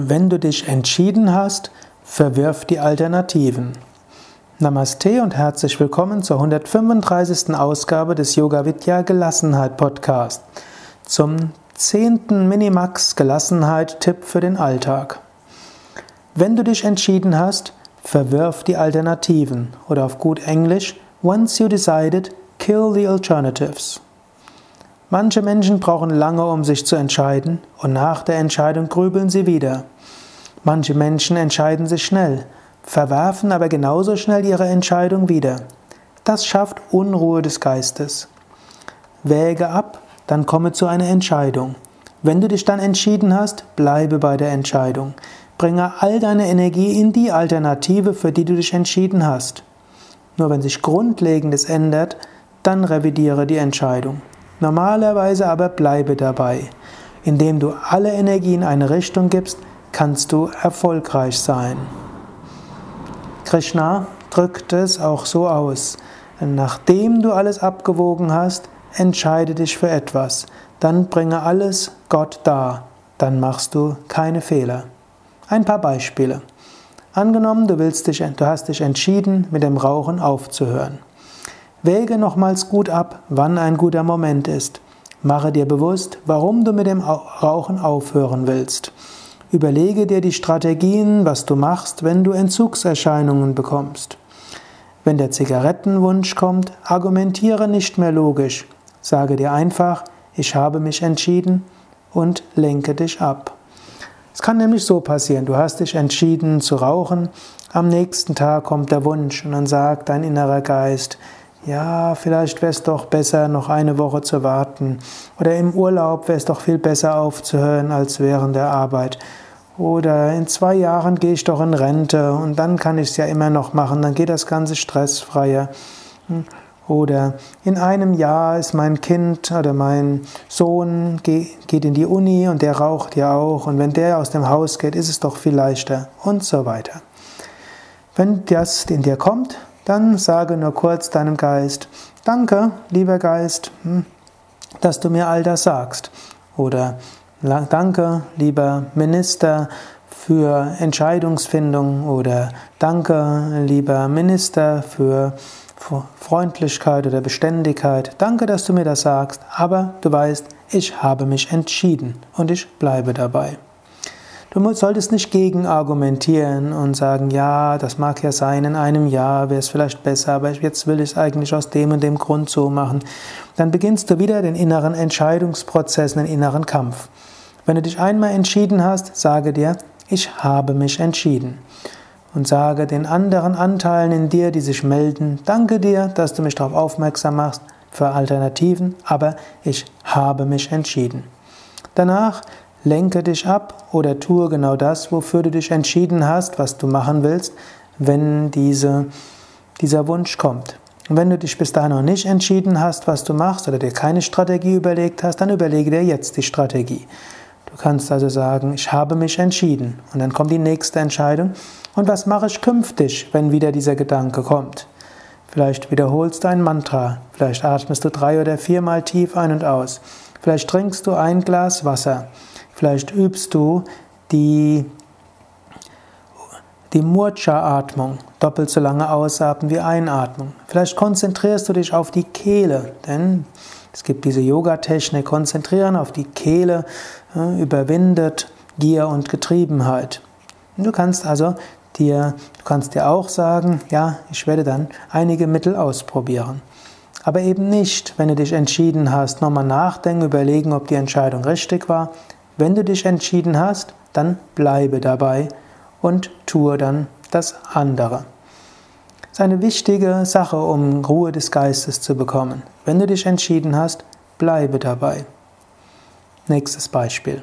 Wenn du dich entschieden hast, verwirf die Alternativen. Namaste und herzlich willkommen zur 135. Ausgabe des Yoga Vidya Gelassenheit Podcast. Zum 10. Minimax Gelassenheit Tipp für den Alltag. Wenn du dich entschieden hast, verwirf die Alternativen oder auf gut Englisch Once you decided, kill the alternatives. Manche Menschen brauchen lange, um sich zu entscheiden, und nach der Entscheidung grübeln sie wieder. Manche Menschen entscheiden sich schnell, verwerfen aber genauso schnell ihre Entscheidung wieder. Das schafft Unruhe des Geistes. Wäge ab, dann komme zu einer Entscheidung. Wenn du dich dann entschieden hast, bleibe bei der Entscheidung. Bringe all deine Energie in die Alternative, für die du dich entschieden hast. Nur wenn sich Grundlegendes ändert, dann revidiere die Entscheidung. Normalerweise aber bleibe dabei. Indem du alle Energie in eine Richtung gibst, kannst du erfolgreich sein. Krishna drückt es auch so aus. Nachdem du alles abgewogen hast, entscheide dich für etwas. Dann bringe alles Gott dar. Dann machst du keine Fehler. Ein paar Beispiele. Angenommen, du, willst dich, du hast dich entschieden, mit dem Rauchen aufzuhören. Wäge nochmals gut ab, wann ein guter Moment ist. Mache dir bewusst, warum du mit dem Rauchen aufhören willst. Überlege dir die Strategien, was du machst, wenn du Entzugserscheinungen bekommst. Wenn der Zigarettenwunsch kommt, argumentiere nicht mehr logisch. Sage dir einfach, ich habe mich entschieden und lenke dich ab. Es kann nämlich so passieren, du hast dich entschieden zu rauchen, am nächsten Tag kommt der Wunsch und dann sagt dein innerer Geist, ja, vielleicht wäre es doch besser, noch eine Woche zu warten. Oder im Urlaub wäre es doch viel besser aufzuhören als während der Arbeit. Oder in zwei Jahren gehe ich doch in Rente und dann kann ich es ja immer noch machen, dann geht das Ganze stressfreier. Oder in einem Jahr ist mein Kind oder mein Sohn geht in die Uni und der raucht ja auch und wenn der aus dem Haus geht, ist es doch viel leichter und so weiter. Wenn das in dir kommt, dann sage nur kurz deinem Geist, danke, lieber Geist, hm, dass du mir all das sagst. Oder danke, lieber Minister, für Entscheidungsfindung. Oder danke, lieber Minister, für Freundlichkeit oder Beständigkeit. Danke, dass du mir das sagst, aber du weißt, ich habe mich entschieden und ich bleibe dabei. Du solltest nicht gegen argumentieren und sagen, ja, das mag ja sein, in einem Jahr wäre es vielleicht besser, aber jetzt will ich es eigentlich aus dem und dem Grund so machen. Dann beginnst du wieder den inneren Entscheidungsprozess, den inneren Kampf. Wenn du dich einmal entschieden hast, sage dir, ich habe mich entschieden. Und sage den anderen Anteilen in dir, die sich melden, danke dir, dass du mich darauf aufmerksam machst für Alternativen, aber ich habe mich entschieden. Danach lenke dich ab oder tue genau das, wofür du dich entschieden hast, was du machen willst, wenn diese, dieser Wunsch kommt. Und wenn du dich bis dahin noch nicht entschieden hast, was du machst oder dir keine Strategie überlegt hast, dann überlege dir jetzt die Strategie. Du kannst also sagen, ich habe mich entschieden. Und dann kommt die nächste Entscheidung. Und was mache ich künftig, wenn wieder dieser Gedanke kommt? Vielleicht wiederholst du ein Mantra. Vielleicht atmest du drei oder viermal tief ein und aus. Vielleicht trinkst du ein Glas Wasser. Vielleicht übst du die, die Murcha-Atmung, doppelt so lange ausatmen wie Einatmung. Vielleicht konzentrierst du dich auf die Kehle, denn es gibt diese Yoga-Technik, konzentrieren auf die Kehle, äh, überwindet Gier und Getriebenheit. Du kannst also dir, du kannst dir auch sagen, ja, ich werde dann einige Mittel ausprobieren. Aber eben nicht, wenn du dich entschieden hast, nochmal nachdenken, überlegen, ob die Entscheidung richtig war, wenn du dich entschieden hast, dann bleibe dabei und tue dann das andere. Das ist eine wichtige Sache, um Ruhe des Geistes zu bekommen. Wenn du dich entschieden hast, bleibe dabei. Nächstes Beispiel.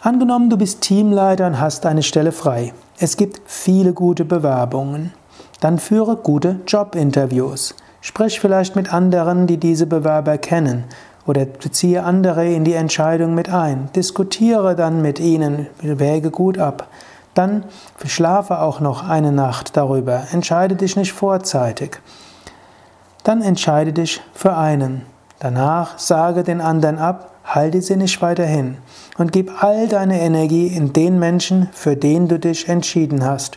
Angenommen, du bist Teamleiter und hast eine Stelle frei. Es gibt viele gute Bewerbungen. Dann führe gute Jobinterviews. Sprich vielleicht mit anderen, die diese Bewerber kennen oder beziehe andere in die Entscheidung mit ein. Diskutiere dann mit ihnen, wäge gut ab. Dann schlafe auch noch eine Nacht darüber. Entscheide dich nicht vorzeitig. Dann entscheide dich für einen. Danach sage den anderen ab, halte sie nicht weiterhin und gib all deine Energie in den Menschen, für den du dich entschieden hast.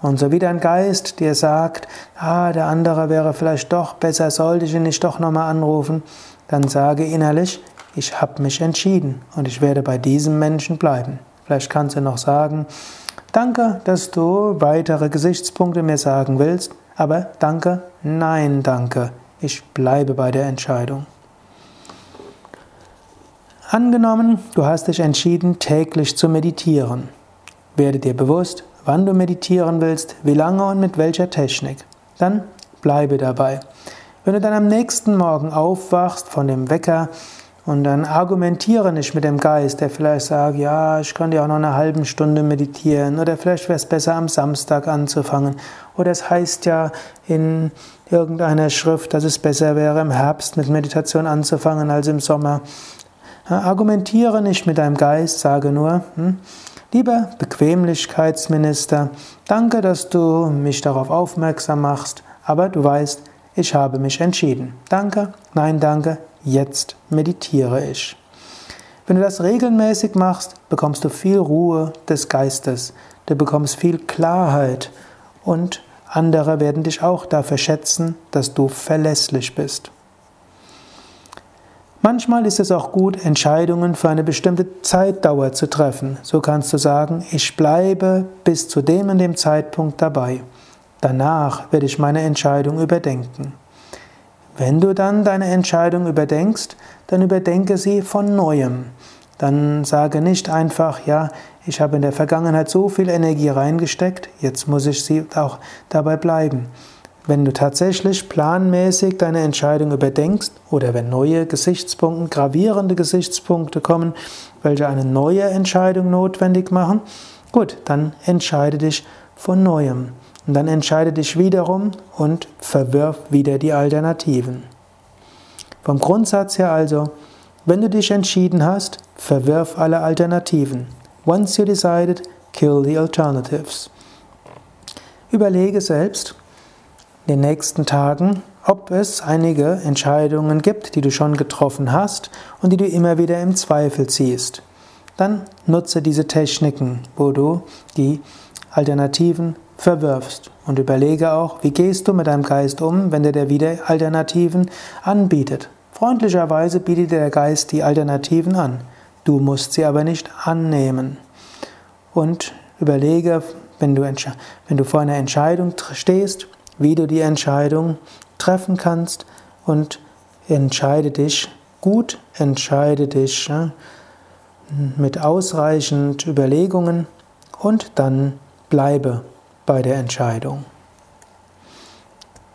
Und so wie dein Geist dir sagt, ah, der andere wäre vielleicht doch besser, sollte ich ihn nicht doch nochmal anrufen, dann sage innerlich, ich habe mich entschieden und ich werde bei diesem Menschen bleiben. Vielleicht kannst du noch sagen, danke, dass du weitere Gesichtspunkte mir sagen willst, aber danke, nein, danke, ich bleibe bei der Entscheidung. Angenommen, du hast dich entschieden, täglich zu meditieren. Werde dir bewusst, wann du meditieren willst, wie lange und mit welcher Technik. Dann bleibe dabei. Wenn du dann am nächsten Morgen aufwachst von dem Wecker und dann argumentiere nicht mit dem Geist, der vielleicht sagt, ja, ich könnte ja auch noch eine halbe Stunde meditieren oder vielleicht wäre es besser am Samstag anzufangen oder es heißt ja in irgendeiner Schrift, dass es besser wäre im Herbst mit Meditation anzufangen als im Sommer. Argumentiere nicht mit deinem Geist, sage nur, hm, Lieber Bequemlichkeitsminister, danke, dass du mich darauf aufmerksam machst, aber du weißt, ich habe mich entschieden. Danke, nein, danke, jetzt meditiere ich. Wenn du das regelmäßig machst, bekommst du viel Ruhe des Geistes, du bekommst viel Klarheit und andere werden dich auch dafür schätzen, dass du verlässlich bist. Manchmal ist es auch gut, Entscheidungen für eine bestimmte Zeitdauer zu treffen. So kannst du sagen, ich bleibe bis zu dem und dem Zeitpunkt dabei. Danach werde ich meine Entscheidung überdenken. Wenn du dann deine Entscheidung überdenkst, dann überdenke sie von neuem. Dann sage nicht einfach, ja, ich habe in der Vergangenheit so viel Energie reingesteckt, jetzt muss ich sie auch dabei bleiben. Wenn du tatsächlich planmäßig deine Entscheidung überdenkst oder wenn neue Gesichtspunkte, gravierende Gesichtspunkte kommen, welche eine neue Entscheidung notwendig machen, gut, dann entscheide dich von neuem. Und dann entscheide dich wiederum und verwirf wieder die Alternativen. Vom Grundsatz her also, wenn du dich entschieden hast, verwirf alle Alternativen. Once you decided, kill the alternatives. Überlege selbst, in den nächsten Tagen, ob es einige Entscheidungen gibt, die du schon getroffen hast und die du immer wieder im Zweifel ziehst. Dann nutze diese Techniken, wo du die Alternativen verwirfst und überlege auch, wie gehst du mit deinem Geist um, wenn dir der wieder Alternativen anbietet. Freundlicherweise bietet der Geist die Alternativen an. Du musst sie aber nicht annehmen. Und überlege, wenn du, wenn du vor einer Entscheidung stehst, wie du die Entscheidung treffen kannst und entscheide dich gut, entscheide dich ja, mit ausreichend Überlegungen und dann bleibe bei der Entscheidung.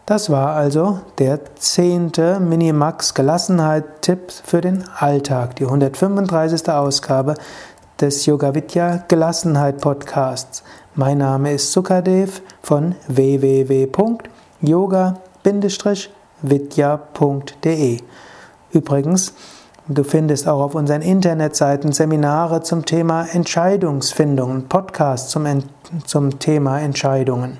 Das war also der zehnte Minimax Gelassenheit-Tipp für den Alltag, die 135. Ausgabe des Yoga Vidya Gelassenheit Podcasts. Mein Name ist Sukadev von www.yoga-vidya.de. Übrigens, du findest auch auf unseren Internetseiten Seminare zum Thema Entscheidungsfindung, Podcasts zum, zum Thema Entscheidungen.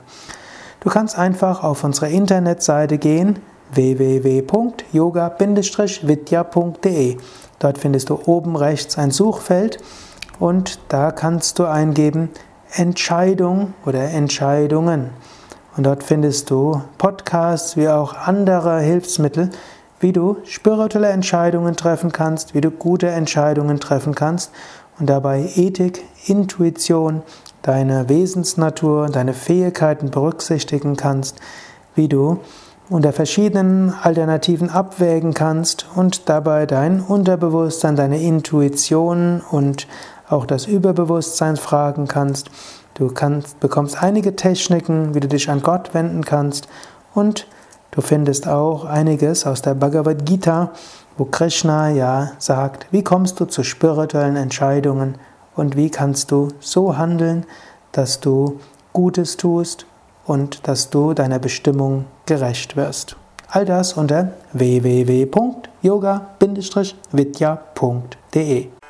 Du kannst einfach auf unsere Internetseite gehen www.yoga-vidya.de. Dort findest du oben rechts ein Suchfeld und da kannst du eingeben Entscheidung oder Entscheidungen. Und dort findest du Podcasts wie auch andere Hilfsmittel, wie du spirituelle Entscheidungen treffen kannst, wie du gute Entscheidungen treffen kannst und dabei Ethik, Intuition, deine Wesensnatur, deine Fähigkeiten berücksichtigen kannst, wie du unter verschiedenen Alternativen abwägen kannst und dabei dein Unterbewusstsein, deine Intuition und auch das Überbewusstsein fragen kannst. Du kannst, bekommst einige Techniken, wie du dich an Gott wenden kannst und du findest auch einiges aus der Bhagavad Gita, wo Krishna ja sagt, wie kommst du zu spirituellen Entscheidungen und wie kannst du so handeln, dass du Gutes tust und dass du deiner Bestimmung gerecht wirst. All das unter www.yoga-vidya.de